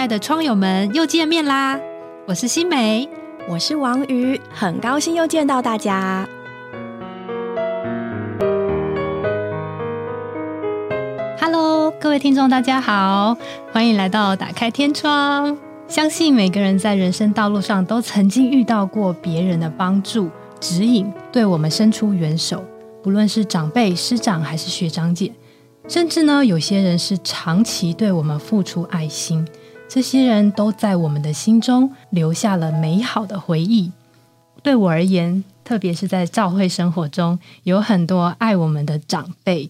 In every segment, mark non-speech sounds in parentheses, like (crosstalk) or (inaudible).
亲爱的窗友们，又见面啦！我是新梅，我是王瑜，很高兴又见到大家。Hello，各位听众，大家好，欢迎来到打开天窗。相信每个人在人生道路上都曾经遇到过别人的帮助、指引，对我们伸出援手，不论是长辈、师长还是学长姐。甚至呢，有些人是长期对我们付出爱心，这些人都在我们的心中留下了美好的回忆。对我而言，特别是在教会生活中，有很多爱我们的长辈。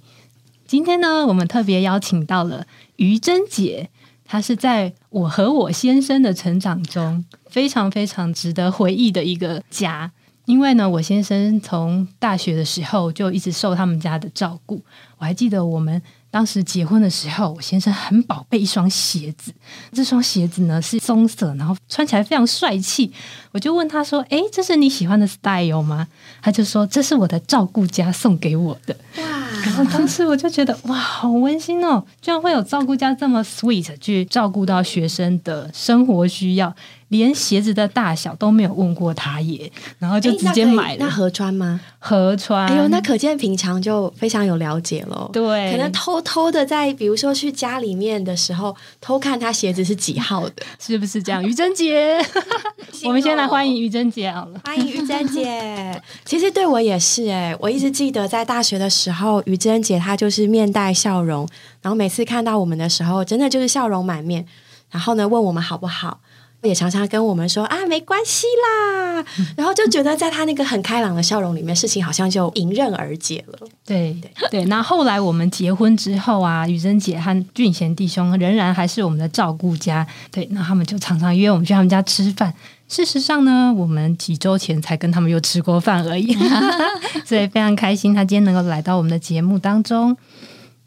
今天呢，我们特别邀请到了于珍姐，她是在我和我先生的成长中非常非常值得回忆的一个家。因为呢，我先生从大学的时候就一直受他们家的照顾。我还记得我们当时结婚的时候，我先生很宝贝一双鞋子，这双鞋子呢是棕色，然后穿起来非常帅气。我就问他说：“哎，这是你喜欢的 style 吗？”他就说：“这是我的照顾家送给我的。”哇！然后当时我就觉得哇，好温馨哦，居然会有照顾家这么 sweet 去照顾到学生的生活需要。连鞋子的大小都没有问过他耶，然后就直接买了。那合穿吗？合穿。哎呦，那可见平常就非常有了解喽。对，可能偷偷的在，比如说去家里面的时候，偷看他鞋子是几号的，(laughs) 是不是这样？于珍姐，(laughs) 我们先来欢迎于珍姐好了。欢迎于珍姐。其实对我也是哎，我一直记得在大学的时候，于珍姐她就是面带笑容，然后每次看到我们的时候，真的就是笑容满面，然后呢问我们好不好。也常常跟我们说啊，没关系啦，然后就觉得在他那个很开朗的笑容里面，事情好像就迎刃而解了。对对对。那后来我们结婚之后啊，雨珍姐和俊贤弟兄仍然还是我们的照顾家。对，那他们就常常约我们去他们家吃饭。事实上呢，我们几周前才跟他们又吃过饭而已，(laughs) 所以非常开心他今天能够来到我们的节目当中。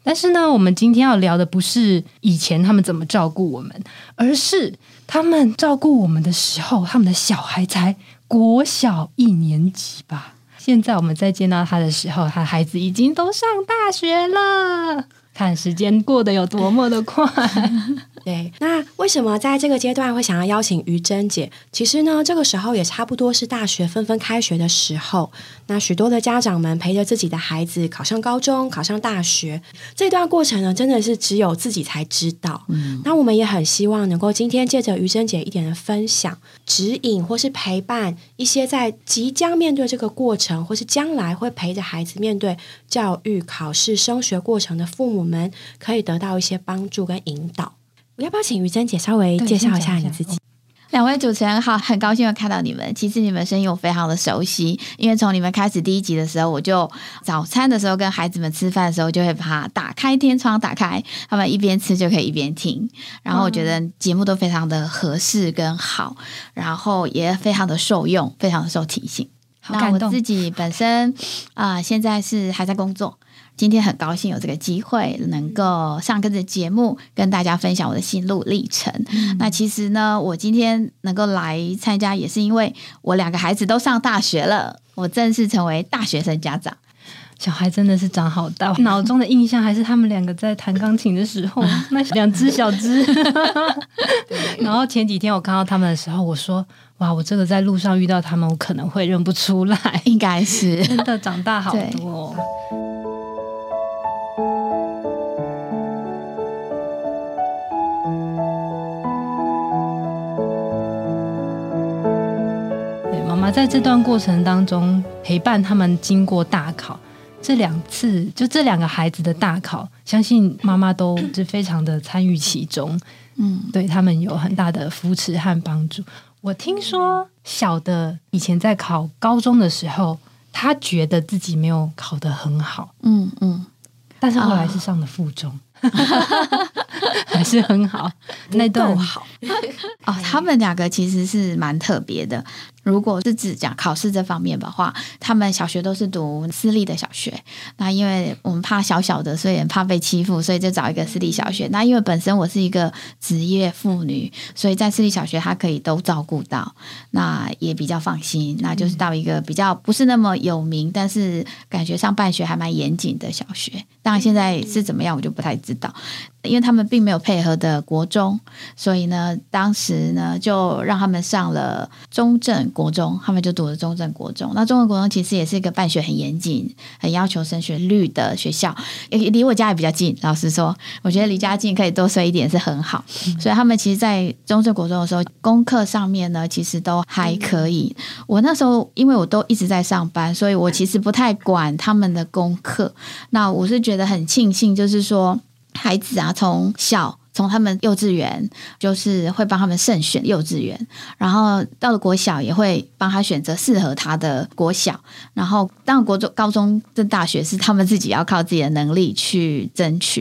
但是呢，我们今天要聊的不是以前他们怎么照顾我们，而是。他们照顾我们的时候，他们的小孩才国小一年级吧。现在我们再见到他的时候，他孩子已经都上大学了。看时间过得有多么的快。对，那为什么在这个阶段会想要邀请于珍姐？其实呢，这个时候也差不多是大学纷纷开学的时候。那许多的家长们陪着自己的孩子考上高中、考上大学，这段过程呢，真的是只有自己才知道。嗯，那我们也很希望能够今天借着于珍姐一点的分享、指引或是陪伴一些在即将面对这个过程，或是将来会陪着孩子面对教育、考试、升学过程的父母们，可以得到一些帮助跟引导。我要不要请于珍姐稍微介绍一下你自己？两位主持人好，很高兴又看到你们。其实你们声音我非常的熟悉，因为从你们开始第一集的时候，我就早餐的时候跟孩子们吃饭的时候，就会把它打开天窗，打开，他们一边吃就可以一边听。然后我觉得节目都非常的合适跟好，然后也非常的受用，非常的受提醒。那我自己本身啊，现在是还在工作。今天很高兴有这个机会能够上这个节目，跟大家分享我的心路历程。那其实呢，我今天能够来参加，也是因为我两个孩子都上大学了，我正式成为大学生家长。小孩真的是长好大，(laughs) 脑中的印象还是他们两个在弹钢琴的时候，(laughs) 那两只小只。(laughs) 然后前几天我看到他们的时候，我说：“哇，我这个在路上遇到他们，我可能会认不出来。”应该是真的长大好多。在这段过程当中，陪伴他们经过大考，这两次就这两个孩子的大考，相信妈妈都是非常的参与其中，嗯，对他们有很大的扶持和帮助。我听说小的以前在考高中的时候，他觉得自己没有考得很好，嗯嗯，但是后来是上了附中。(laughs) 还是很好，那段好哦。他们两个其实是蛮特别的。如果是只讲考试这方面的话，他们小学都是读私立的小学。那因为我们怕小小的，所以怕被欺负，所以就找一个私立小学。那因为本身我是一个职业妇女，所以在私立小学他可以都照顾到，那也比较放心。那就是到一个比较不是那么有名，但是感觉上办学还蛮严谨的小学。当然现在是怎么样，我就不太知道。因为他们并没有配合的国中，所以呢，当时呢就让他们上了中正国中，他们就读了中正国中。那中正国中其实也是一个办学很严谨、很要求升学率的学校，也离我家也比较近。老实说，我觉得离家近可以多睡一点是很好。所以他们其实，在中正国中的时候，功课上面呢，其实都还可以。我那时候因为我都一直在上班，所以我其实不太管他们的功课。那我是觉得很庆幸，就是说孩子啊，从小从他们幼稚园，就是会帮他们慎选幼稚园，然后到了国小也会帮他选择适合他的国小，然后当国中、高中、跟大学是他们自己要靠自己的能力去争取。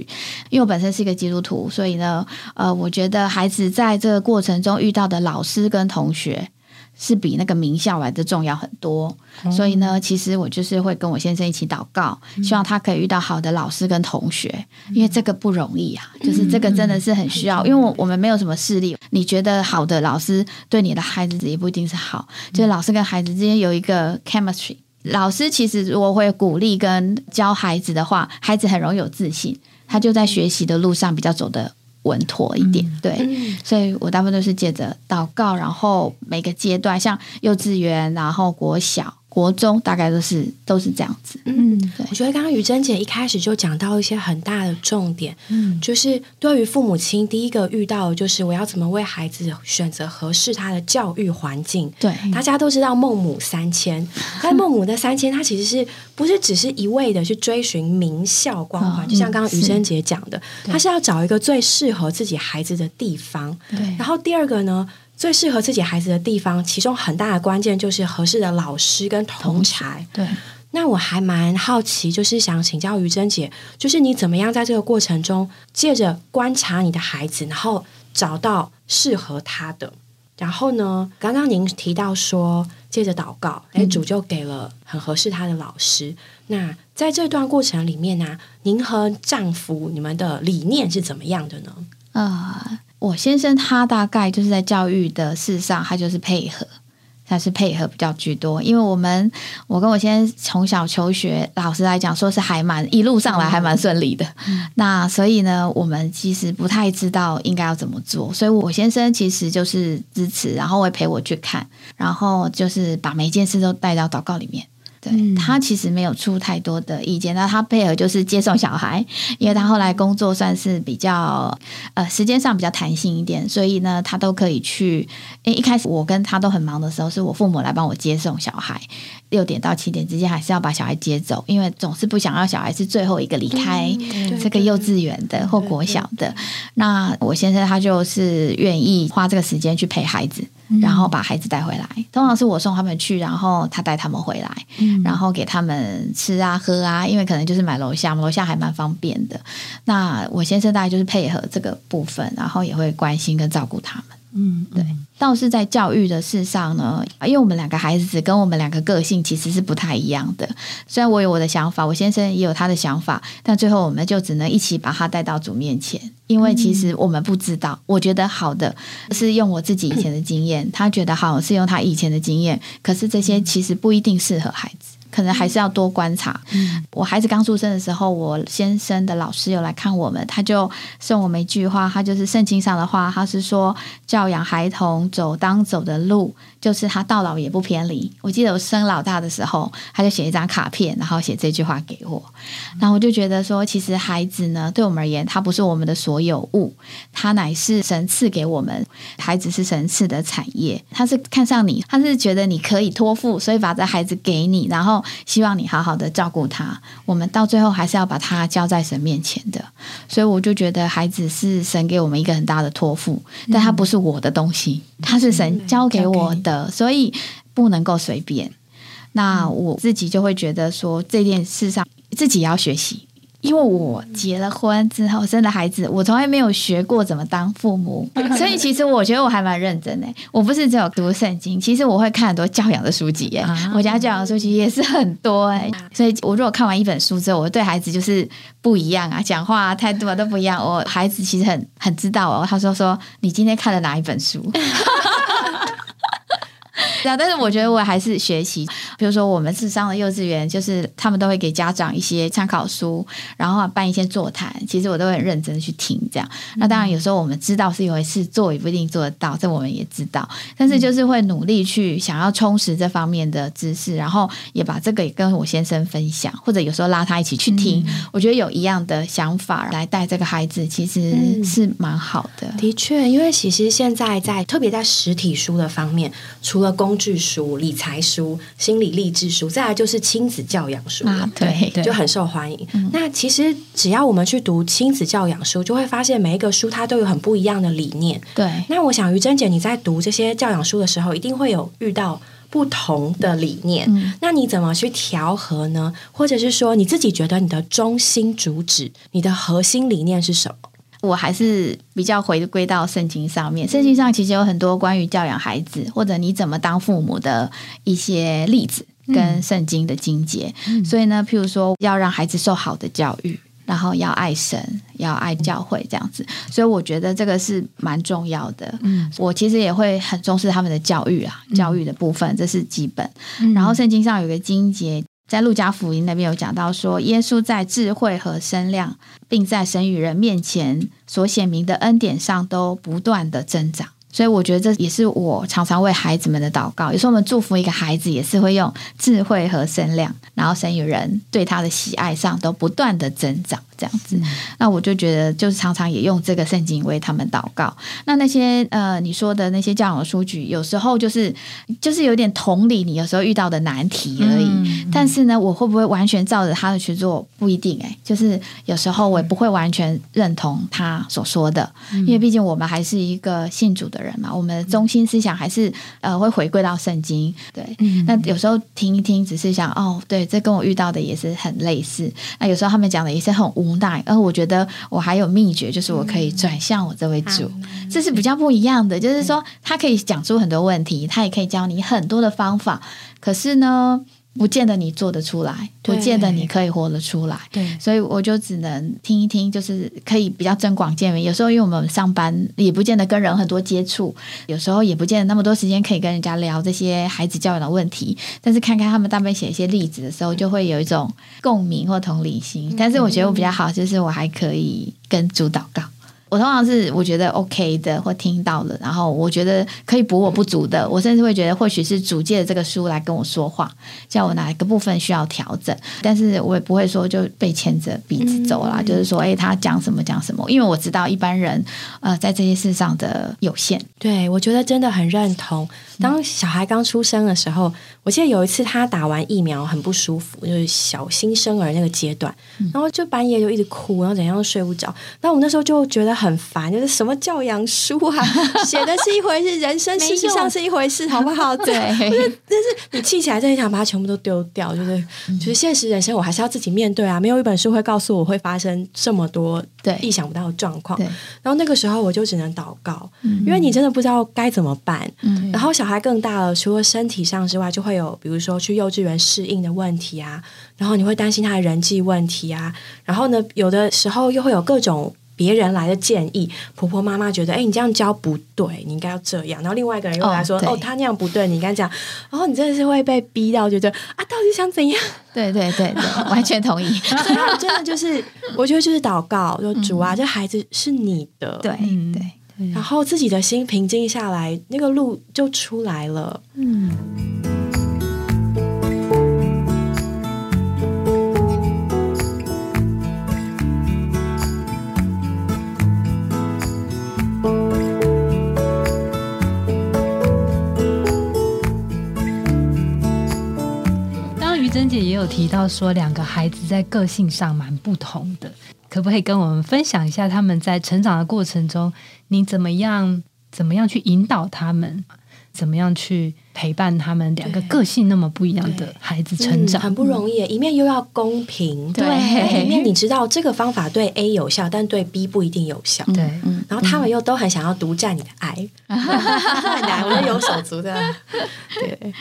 因为我本身是一个基督徒，所以呢，呃，我觉得孩子在这个过程中遇到的老师跟同学。是比那个名校来的重要很多，所以呢，其实我就是会跟我先生一起祷告，希望他可以遇到好的老师跟同学，因为这个不容易啊，就是这个真的是很需要，因为我我们没有什么势力，你觉得好的老师对你的孩子也不一定是好，就是老师跟孩子之间有一个 chemistry，老师其实如果会鼓励跟教孩子的话，孩子很容易有自信，他就在学习的路上比较走的。稳妥一点，对，所以我大部分都是借着祷告，然后每个阶段，像幼稚园，然后国小。国中大概都是都是这样子，嗯，对。我觉得刚刚于珍姐一开始就讲到一些很大的重点，嗯，就是对于父母亲，第一个遇到的就是我要怎么为孩子选择合适他的教育环境。对，大家都知道孟母三迁，(laughs) 但孟母的三迁，它其实是不是只是一味的去追寻名校光环？就像刚刚于珍姐讲的，他是要找一个最适合自己孩子的地方。对，然后第二个呢？最适合自己孩子的地方，其中很大的关键就是合适的老师跟同才。对，那我还蛮好奇，就是想请教于珍姐，就是你怎么样在这个过程中，借着观察你的孩子，然后找到适合他的。然后呢，刚刚您提到说，借着祷告，哎，主就给了很合适他的老师。那在这段过程里面呢，您和丈夫你们的理念是怎么样的呢？啊。我先生他大概就是在教育的事上，他就是配合，他是配合比较居多。因为我们我跟我先生从小求学，老实来讲，说是还蛮一路上来还蛮顺利的。那所以呢，我们其实不太知道应该要怎么做。所以我先生其实就是支持，然后会陪我去看，然后就是把每一件事都带到祷告里面。对他其实没有出太多的意见，那他配合就是接送小孩，因为他后来工作算是比较呃时间上比较弹性一点，所以呢他都可以去。因为一开始我跟他都很忙的时候，是我父母来帮我接送小孩，六点到七点之间还是要把小孩接走，因为总是不想让小孩是最后一个离开这个幼稚园的或国小的。那我先生他就是愿意花这个时间去陪孩子。然后把孩子带回来，通常是我送他们去，然后他带他们回来，然后给他们吃啊喝啊，因为可能就是买楼下，楼下还蛮方便的。那我先生大概就是配合这个部分，然后也会关心跟照顾他们。嗯，对。倒是在教育的事上呢，因为我们两个孩子跟我们两个个性其实是不太一样的。虽然我有我的想法，我先生也有他的想法，但最后我们就只能一起把他带到主面前，因为其实我们不知道。我觉得好的是用我自己以前的经验，他觉得好是用他以前的经验，可是这些其实不一定适合孩子。可能还是要多观察。我孩子刚出生的时候，我先生的老师有来看我们，他就送我们一句话，他就是圣经上的话，他是说教养孩童走当走的路。就是他到老也不偏离。我记得我生老大的时候，他就写一张卡片，然后写这句话给我。然后我就觉得说，其实孩子呢，对我们而言，他不是我们的所有物，他乃是神赐给我们。孩子是神赐的产业，他是看上你，他是觉得你可以托付，所以把这孩子给你，然后希望你好好的照顾他。我们到最后还是要把他交在神面前的。所以我就觉得孩子是神给我们一个很大的托付，但他不是我的东西，他是神交给我的。所以不能够随便。那我自己就会觉得说，这件事上自己要学习。因为我结了婚之后生了孩子，我从来没有学过怎么当父母，(laughs) 所以其实我觉得我还蛮认真的。我不是只有读圣经，其实我会看很多教养的书籍耶。我家教养书籍也是很多哎，所以我如果看完一本书之后，我对孩子就是不一样啊，讲话啊、态度啊都不一样。我孩子其实很很知道哦，他说说你今天看了哪一本书。(laughs) 对啊，但是我觉得我还是学习，比如说我们智商的幼稚园，就是他们都会给家长一些参考书，然后办一些座谈，其实我都会很认真的去听。这样，那当然有时候我们知道是一回事，做也不一定做得到，这我们也知道，但是就是会努力去想要充实这方面的知识，然后也把这个也跟我先生分享，或者有时候拉他一起去听，我觉得有一样的想法来带这个孩子，其实是蛮好的。的确，因为其实现在在特别在实体书的方面，除了工具书、理财书、心理励志书，再来就是亲子教养书啊，对，就很受欢迎。那其实只要我们去读亲子教养书，就会发现每一个书它都有很不一样的理念。对，那我想于珍姐你在读这些教养书的时候，一定会有遇到不同的理念。那你怎么去调和呢？或者是说你自己觉得你的中心主旨、你的核心理念是什么？我还是比较回归到圣经上面。圣经上其实有很多关于教养孩子或者你怎么当父母的一些例子跟圣经的经节。所以呢，譬如说要让孩子受好的教育，然后要爱神，要爱教会这样子。所以我觉得这个是蛮重要的。嗯，我其实也会很重视他们的教育啊，教育的部分这是基本。然后圣经上有个经节。在路加福音那边有讲到说，耶稣在智慧和身量，并在神与人面前所显明的恩典上，都不断的增长。所以我觉得这也是我常常为孩子们的祷告。有时候我们祝福一个孩子，也是会用智慧和身量，然后神与人对他的喜爱上都不断的增长。这样子，那我就觉得，就是常常也用这个圣经为他们祷告。那那些呃，你说的那些教养的书局，有时候就是就是有点同理你有时候遇到的难题而已。但是呢，我会不会完全照着他的去做？不一定哎。就是有时候我也不会完全认同他所说的，因为毕竟我们还是一个信主的人嘛。我们的中心思想还是呃会回归到圣经。对，那有时候听一听，只是想哦，对，这跟我遇到的也是很类似。那有时候他们讲的也是很无。大，而我觉得我还有秘诀，就是我可以转向我这位主，这是比较不一样的。就是说，他可以讲出很多问题，他也可以教你很多的方法，可是呢。不见得你做得出来，不见得你可以活得出来。对，所以我就只能听一听，就是可以比较增广见闻。有时候因为我们上班也不见得跟人很多接触，有时候也不见得那么多时间可以跟人家聊这些孩子教育的问题。但是看看他们大边写一些例子的时候，就会有一种共鸣或同理心。但是我觉得我比较好，就是我还可以跟主祷告。我通常是我觉得 OK 的或听到了，然后我觉得可以补我不足的，我甚至会觉得或许是主借的这个书来跟我说话，叫我哪一个部分需要调整，但是我也不会说就被牵着鼻子走啦，就是说，哎，他讲什么讲什么，因为我知道一般人呃在这些事上的有限。对，我觉得真的很认同。当小孩刚出生的时候，我记得有一次他打完疫苗很不舒服，就是小新生儿那个阶段，然后就半夜就一直哭，然后怎样都睡不着。那我那时候就觉得。很烦，就是什么教养书啊，(laughs) 写的是一回事，人生事实上是一回事，好不好？对，但是你气起来，真的想把它全部都丢掉，就是就是现实人生，我还是要自己面对啊。没有一本书会告诉我会发生这么多对意想不到的状况。然后那个时候我就只能祷告，因为你真的不知道该怎么办。然后小孩更大了，除了身体上之外，就会有比如说去幼稚园适应的问题啊，然后你会担心他的人际问题啊，然后呢，有的时候又会有各种。别人来的建议，婆婆妈妈觉得，哎，你这样教不对，你应该要这样。然后另外一个人又来说，哦，他那样不对，你应该这样。然后你真的是会被逼到觉得，啊，到底想怎样？对对对对，(laughs) 完全同意。真的就是，我觉得就是祷告，就主啊，这孩子是你的，对对，然后自己的心平静下来，那个路就出来了。嗯。姐也有提到说，两个孩子在个性上蛮不同的，可不可以跟我们分享一下他们在成长的过程中，你怎么样怎么样去引导他们，怎么样去陪伴他们两个个性那么不一样的孩子成长？很不容易，一面又要公平，对，一面你知道这个方法对 A 有效，但对 B 不一定有效，对，然后他们又都很想要独占你的爱，很难，我有手足的，(laughs) 对。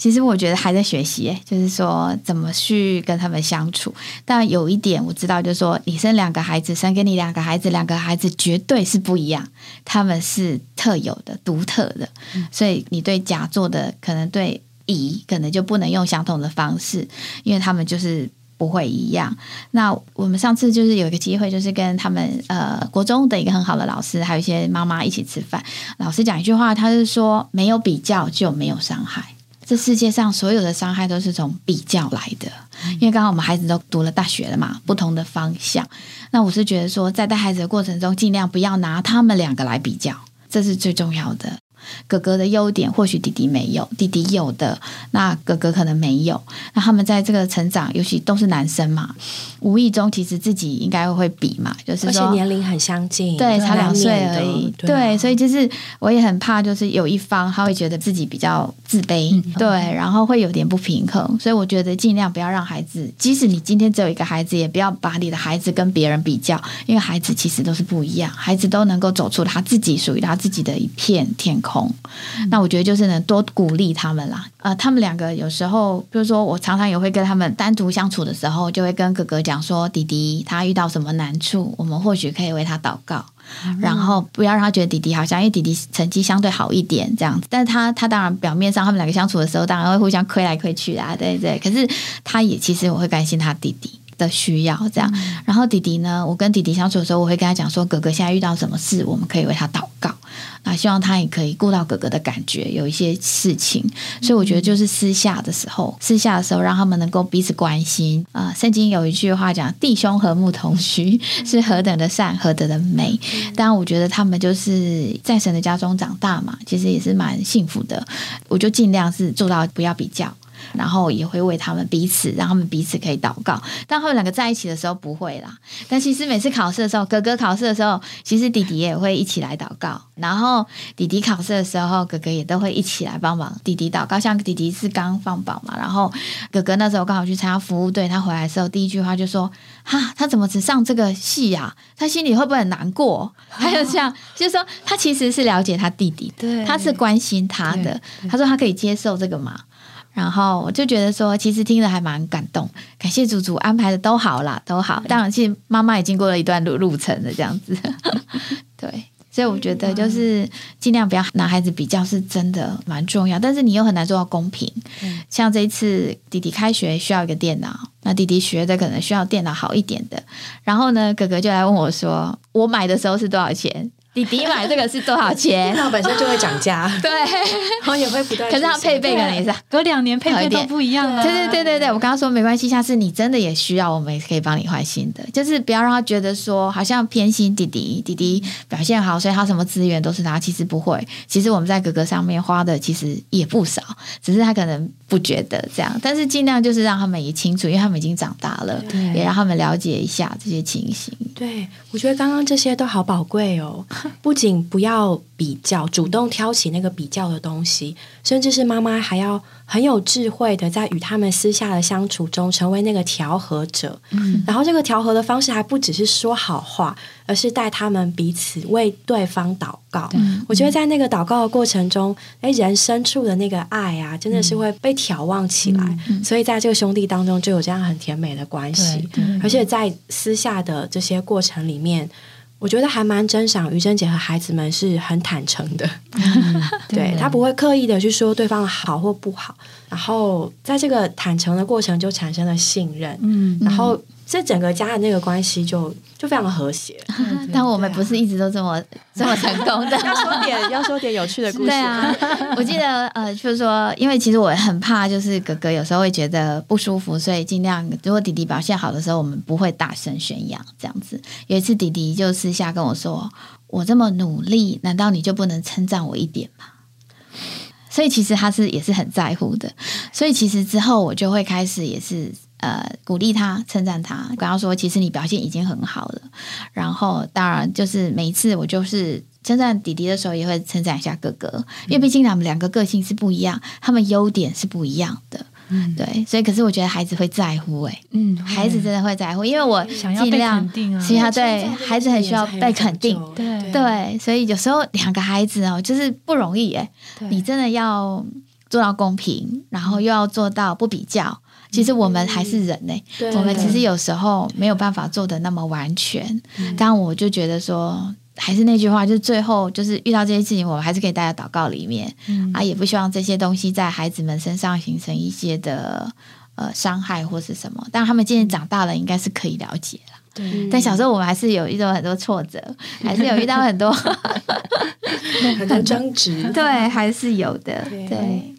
其实我觉得还在学习，就是说怎么去跟他们相处。但有一点我知道，就是说你生两个孩子，生给你两个孩子，两个孩子绝对是不一样，他们是特有的、独特的，所以你对甲做的可能对乙可能就不能用相同的方式，因为他们就是不会一样。那我们上次就是有一个机会，就是跟他们呃国中的一个很好的老师，还有一些妈妈一起吃饭，老师讲一句话，他是说没有比较就没有伤害。这世界上所有的伤害都是从比较来的，因为刚刚我们孩子都读了大学了嘛，不同的方向。那我是觉得说，在带孩子的过程中，尽量不要拿他们两个来比较，这是最重要的。哥哥的优点或许弟弟没有，弟弟有的那哥哥可能没有。那他们在这个成长，尤其都是男生嘛，无意中其实自己应该会比嘛，就是而且说年龄很相近，对，差两岁而已。对，所以就是我也很怕，就是有一方他会觉得自己比较自卑，对，然后会有点不平衡。所以我觉得尽量不要让孩子，即使你今天只有一个孩子，也不要把你的孩子跟别人比较，因为孩子其实都是不一样，孩子都能够走出他自己属于他自己的一片天空。那我觉得就是能多鼓励他们啦。呃，他们两个有时候，比如说我常常也会跟他们单独相处的时候，就会跟哥哥讲说，弟弟他遇到什么难处，我们或许可以为他祷告。然后不要让他觉得弟弟好像，因为弟弟成绩相对好一点这样子，但是他他当然表面上他们两个相处的时候，当然会互相亏来亏去啊，对对。可是他也其实我会关心他弟弟的需要这样。然后弟弟呢，我跟弟弟相处的时候，我会跟他讲说，哥哥现在遇到什么事，我们可以为他祷告。啊希望他也可以顾到哥哥的感觉，有一些事情，所以我觉得就是私下的时候，私下的时候让他们能够彼此关心啊、圣经有一句话讲：“弟兄和睦同居，是何等的善，何等的美。”当然，我觉得他们就是在神的家中长大嘛，其实也是蛮幸福的。我就尽量是做到不要比较。然后也会为他们彼此，让他们彼此可以祷告。但他们两个在一起的时候不会啦。但其实每次考试的时候，哥哥考试的时候，其实弟弟也会一起来祷告。然后弟弟考试的时候，哥哥也都会一起来帮忙弟弟祷告。像弟弟是刚放榜嘛，然后哥哥那时候刚好去参加服务队，他回来的时候第一句话就说：“哈，他怎么只上这个戏呀、他心里会不会很难过？”还有这样，就是说他其实是了解他弟弟，对他是关心他的。他说他可以接受这个嘛。然后我就觉得说，其实听着还蛮感动，感谢祖祖安排的都好啦，都好。当然，其实妈妈也经过了一段路路程的这样子，(laughs) 对。所以我觉得就是尽量不要拿孩子比较，是真的蛮重要。但是你又很难做到公平。像这一次弟弟开学需要一个电脑，那弟弟学的可能需要电脑好一点的。然后呢，哥哥就来问我说：“我买的时候是多少钱？弟弟买这个是多少钱电脑本身就会涨价，？” (laughs) 对，然后也会不断。可是他配备可能也是隔两年配备都好一点不一样了。对对对对对，我刚刚说没关系，下次你真的也需要，我们也可以帮你换新的，就是不要让他觉得说好像偏心弟弟，弟弟表现好，所以他什么资源都是他，其实不会，其实我们在哥哥上面花的其实也不少，只是他可能不觉得这样，但是尽量就是让他们也清楚，因为他们已经长大了，对也让他们了解一下这些情形。对，我觉得刚刚这些都好宝贵哦。不仅不要比较，主动挑起那个比较的东西，甚至是妈妈还要很有智慧的，在与他们私下的相处中，成为那个调和者。嗯，然后这个调和的方式还不只是说好话，而是带他们彼此为对方祷告。我觉得在那个祷告的过程中，哎，人深处的那个爱啊，真的是会被眺望起来。所以在这个兄弟当中，就有这样很甜美的关系。而且在私下的这些过程里面，我觉得还蛮真赏于珍姐和孩子们是很坦诚的，(laughs) 对。他不会刻意的去说对方的好或不好，然后在这个坦诚的过程就产生了信任，嗯，然后这整个家的那个关系就就非常的和谐。(laughs) 但我们不是一直都这么这么成功的，要说点要说点有趣的故事，对啊，我记得呃，就是说，因为其实我很怕，就是哥哥有时候会觉得不舒服，所以尽量如果弟弟表现好的时候，我们不会大声宣扬这样子。有一次弟弟就私下跟我说：“我这么努力，难道你就不能称赞我一点吗？”所以其实他是也是很在乎的，所以其实之后我就会开始也是呃鼓励他、称赞他，跟他说，其实你表现已经很好了。然后当然就是每一次我就是称赞弟弟的时候，也会称赞一下哥哥，因为毕竟他们两个个性是不一样，他们优点是不一样的。对，所以可是我觉得孩子会在乎、欸，嗯，孩子真的会在乎，因为我想要被尽量肯定啊。他对孩子很需要被肯定。对。对，所以有时候两个孩子哦，就是不容易哎，对。你真的要做到公平，然后又要做到不比较。其实我们还是人呢、对。我们其实有时候没有办法做的那么完全。但，我就觉得说，还是那句话，就是最后就是遇到这些事情，我们还是可以带在祷告里面、嗯。啊，也不希望这些东西在孩子们身上形成一些的呃伤害或是什么。但他们渐渐长大了，应该是可以了解了。对，但小时候我们还是有遇到很多挫折，(laughs) 还是有遇到很多 (laughs) 很多争执，(laughs) 对，还是有的，对。对，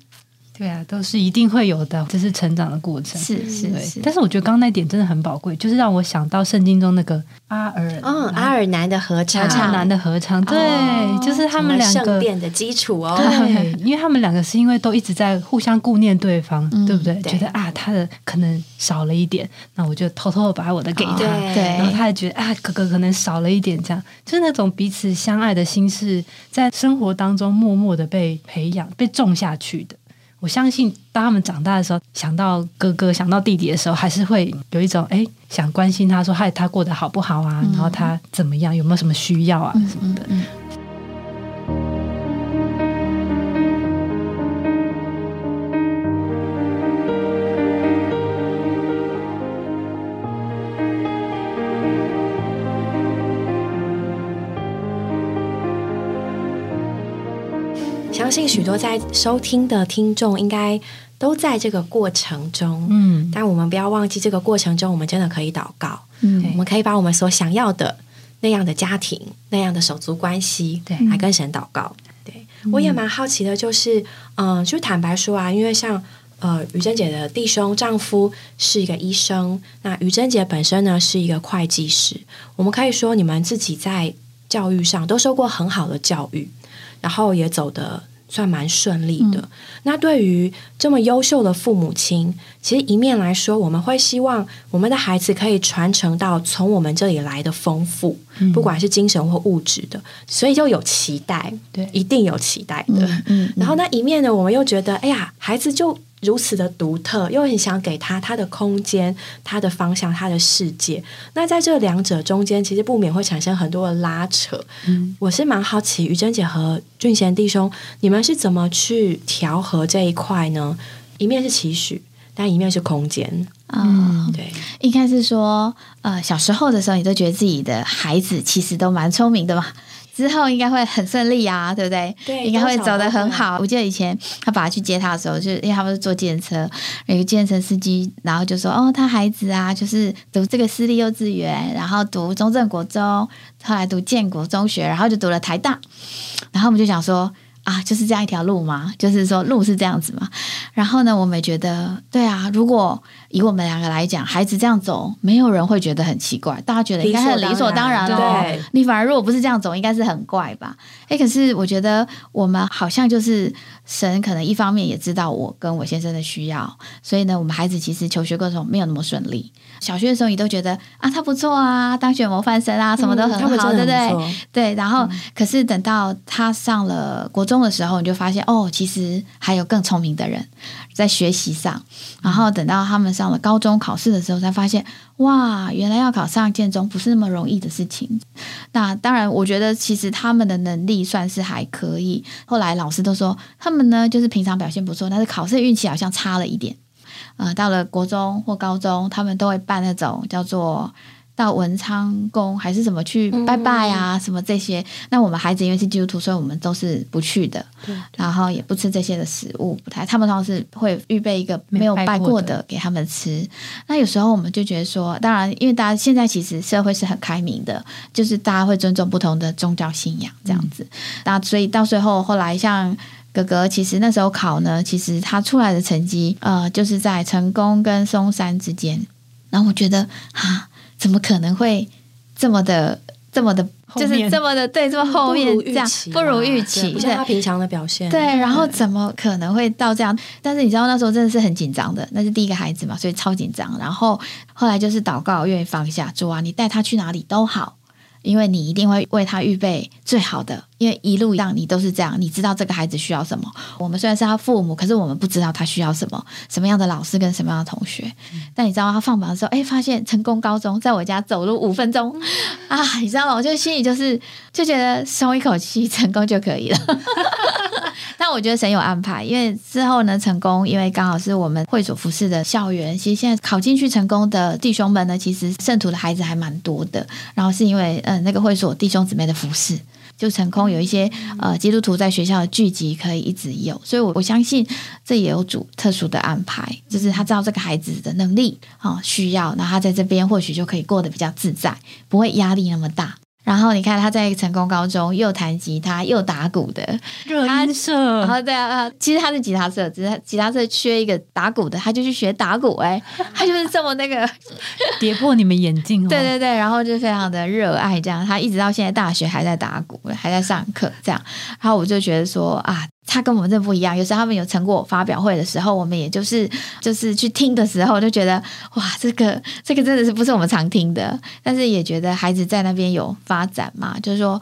对啊，都是一定会有的，这是成长的过程。是是是，，但是我觉得刚刚那点真的很宝贵，就是让我想到圣经中那个阿尔嗯，阿尔南的合唱，阿南的合唱，对，哦就是他们两个圣个。殿的基础哦。对，因为他们两个是因为都一直在互相顾念对方，嗯对不对？对觉得啊，他的可能少了一点，那我就偷偷的把我的给他。对然后他也觉得啊，哥哥可能少了一点，这样就是那种彼此相爱的心是在生活当中默默的被培养、被种下去的。我相信，当他们长大的时候，想到哥哥、想到弟弟的时候，还是会有一种哎，想关心他说，嗨，他过得好不好啊？然后他怎么样？有没有什么需要啊？什么的。嗯相信许多在收听的听众应该都在这个过程中，嗯，但我们不要忘记，这个过程中我们真的可以祷告，嗯我们可以把我们所想要的那样的家庭、那样的手足关系，对来跟神祷告。对我也蛮好奇的，就是嗯、就坦白说啊，因为像。呃，于珍姐的弟兄丈夫是一个医生，那于珍姐本身呢是一个会计师。我们可以说，你们自己在教育上都受过很好的教育，然后也走得算蛮顺利的。那对于这么优秀的父母亲，其实一面来说，我们会希望我们的孩子可以传承到从我们这里来的丰富，不管是精神或物质的，所以就有期待，对一定有期待的。然后那一面呢，我们又觉得，哎呀，孩子就如此的独特，又很想给他他的空间、他的方向、他的世界。那在这两者中间，其实不免会产生很多的拉扯。嗯，我是蛮好奇，于珍姐和俊贤弟兄，你们是怎么去调和这一块呢？一面是期许，但一面是空间。啊，对，应该是说，呃，小时候的时候，你都觉得自己的孩子其实都蛮聪明的嘛。之后应该会很顺利啊，对不对？对应该会走得很好。我记得以前他爸爸去接他的时候，就因为他们是坐计程车，有一个计程车司机，然后就说：“哦，他孩子啊，就是读这个私立幼稚园，然后读中正国中，后来读建国中学，然后就读了台大。”然后我们就想说。啊，就是这样一条路吗，就是说路是这样子吗。然后呢，我们也觉得，对啊，如果以我们两个来讲，孩子这样走，没有人会觉得很奇怪，大家觉得应该很理所当然对。你反而如果不是这样走，应该是很怪吧？哎，可是我觉得我们好像就是神，可能一方面也知道我跟我先生的需要，所以呢，我们孩子其实求学过程没有那么顺利。小学的时候，你都觉得啊，他不错啊，当选模范生啊，什么都很好，对不对？对，然后、可是等到他上了国中的时候，你就发现哦，其实还有更聪明的人在学习上。然后等到他们上了高中考试的时候，才发现哇，原来要考上建中不是那么容易的事情。那当然，我觉得其实他们的能力算是还可以。后来老师都说他们呢，就是平常表现不错，但是考试运气好像差了一点。呃，到了国中或高中，他们都会办那种叫做到文昌宫还是怎么去拜拜啊，什么这些。那我们孩子因为是基督徒，所以我们都是不去的，对然后也不吃这些的食物，不太。他们通常是会预备一个没有拜过的给他们吃。那有时候我们就觉得说，当然，因为大家现在其实社会是很开明的，就是大家会尊重不同的宗教信仰这样子。那所以到最后，后来像。哥哥其实那时候考呢，其实他出来的成绩，呃，就是在成功跟松山之间。然后我觉得，啊，怎么可能会这么的、这么的，就是这么的对，这么后面这样不如预对期，不像他平常的表现。对，然后怎么可能会到这样？但是你知道那时候真的是很紧张的，那是第一个孩子嘛，所以超紧张。然后后来就是祷告，愿意放下主啊，你带他去哪里都好。因为你一定会为他预备最好的，因为一路上你都是这样，你知道这个孩子需要什么。我们虽然是他父母，可是我们不知道他需要什么，什么样的老师跟什么样的同学。但你知道他放榜的时候，哎，发现成功高中在我家走路五分钟啊，你知道吗？我就心里就是就觉得松一口气，成功就可以了。(laughs) 但我觉得神有安排，因为之后呢，成功因为刚好是我们会所服侍的校园。其实现在考进去成功的弟兄们呢，其实圣徒的孩子还蛮多的。然后是因为嗯，那个会所弟兄姊妹的服侍，就成功有一些呃基督徒在学校的聚集可以一直有。所以，我我相信这也有主特殊的安排，就是他知道这个孩子的能力啊需要，那他在这边或许就可以过得比较自在，不会压力那么大。然后你看他在成功高中又弹吉他又打鼓的热音社，然后对啊，其实他是吉他社，只是吉他社缺一个打鼓的，他就去学打鼓。哎，(laughs) 他就是这么那个 (laughs) 跌破你们眼镜。对对对，然后就非常的热爱这样，他一直到现在大学还在打鼓，还在上课这样。然后我就觉得说啊。他跟我们这不一样，有时候他们有成果发表会的时候，我们也就是就是去听的时候，就觉得哇，这个这个真的是不是我们常听的，但是也觉得孩子在那边有发展嘛，就是说。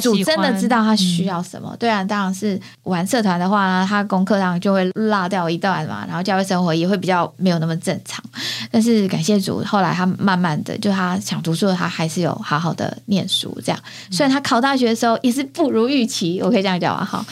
主真的知道他需要什么，对啊，当然是玩社团的话呢，他功课上就会落掉一段嘛，然后教会生活也会比较没有那么正常。但是感谢主，后来他慢慢的，就他想读书，他还是有好好的念书。这样，虽然他考大学的时候也是不如预期，我可以这样讲啊，好。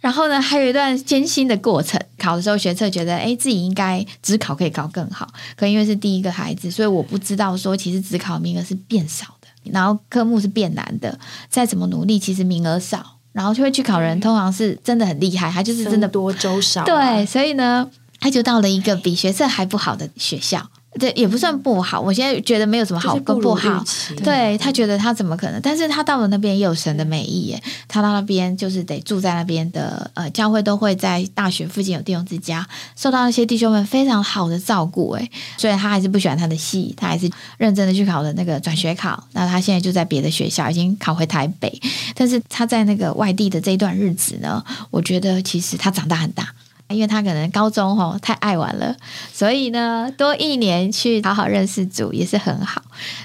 然后呢，还有一段艰辛的过程，考的时候学测觉得，哎，自己应该只考可以考更好，可因为是第一个孩子，所以我不知道说其实只考名额是变少的。然后科目是变难的，再怎么努力，其实名额少，然后就会去考人，通常是真的很厉害，他就是真的多周少，对，所以呢，他就到了一个比学测还不好的学校。对，也不算不好。我现在觉得没有什么好跟不好。对他觉得他怎么可能？但是他到了那边也有神的美意耶。他到那边就是得住在那边的呃教会，都会在大学附近有弟兄之家，受到那些弟兄们非常好的照顾。哎，所以他还是不喜欢他的戏，他还是认真的去考了那个转学考。那他现在就在别的学校，已经考回台北。但是他在那个外地的这一段日子呢，我觉得其实他长大很大。因为他可能高中吼太爱玩了，所以呢多一年去好好认识组也是很好。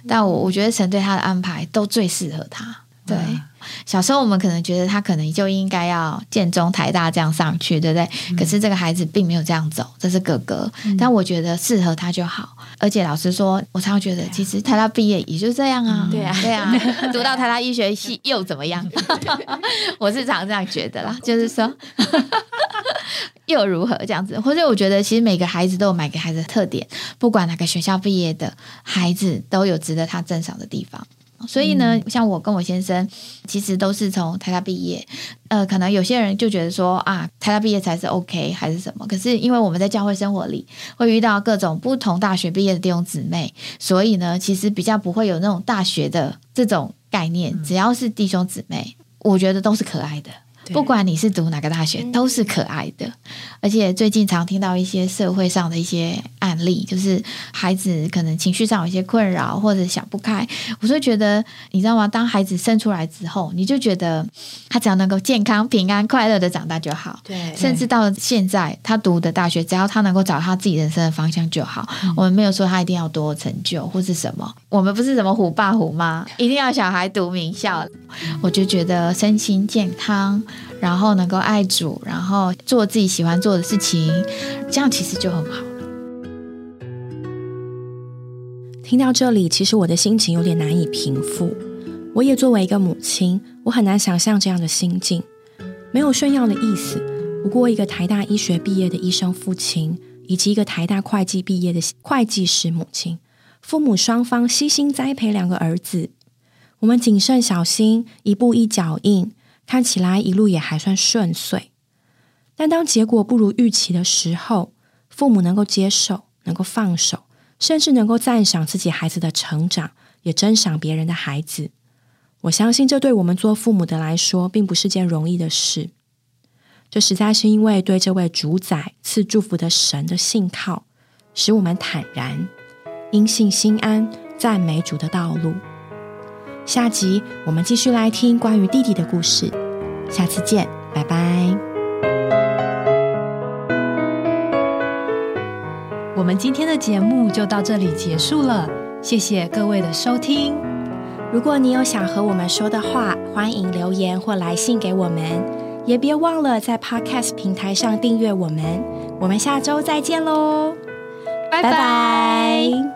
但我我觉得神对他的安排都最适合他。对，小时候我们可能觉得他可能就应该要建中、台大这样上去，对不对？可是这个孩子并没有这样走，这是哥哥。但我觉得适合他就好。而且老师说，我常常觉得，其实台大毕业也就这样啊。对啊，对啊，(laughs) 读到台大医学系又怎么样？(laughs) 我是常这样觉得啦，就是说。(laughs) 又如何这样子？或者我觉得，其实每个孩子都有每个孩子的特点，不管哪个学校毕业的孩子，都有值得他赞赏的地方。所以呢，像我跟我先生，其实都是从台大毕业。呃，可能有些人就觉得说啊，台大毕业才是 OK 还是什么？可是因为我们在教会生活里会遇到各种不同大学毕业的弟兄姊妹，所以呢，其实比较不会有那种大学的这种概念。只要是弟兄姊妹，我觉得都是可爱的。不管你是读哪个大学，都是可爱的。而且最近常听到一些社会上的一些案例，就是孩子可能情绪上有一些困扰，或者想不开。我就觉得，你知道吗？当孩子生出来之后，你就觉得他只要能够健康、平安、快乐的长大就好。对，甚至到现在他读的大学，只要他能够找他自己人生的方向就好。我们没有说他一定要多成就或是什么，我们不是什么虎爸虎妈，一定要小孩读名校。我就觉得身心健康。然后能够爱主，然后做自己喜欢做的事情，这样其实就很好了。听到这里，其实我的心情有点难以平复。我也作为一个母亲，我很难想象这样的心境。没有炫耀的意思，不过一个台大医学毕业的医生父亲，以及一个台大会计毕业的会计师母亲，父母双方悉心栽培两个儿子。我们谨慎小心，一步一脚印。看起来一路也还算顺遂，但当结果不如预期的时候，父母能够接受，能够放手，甚至能够赞赏自己孩子的成长，也珍赏别人的孩子。我相信这对我们做父母的来说，并不是件容易的事。这实在是因为对这位主宰赐祝福的神的信靠，使我们坦然因信心安，赞美主的道路。下集我们继续来听关于弟弟的故事，下次见，拜拜。我们今天的节目就到这里结束了，谢谢各位的收听。如果你有想和我们说的话，欢迎留言或来信给我们，也别忘了在 Podcast 平台上订阅我们。我们下周再见喽，拜拜拜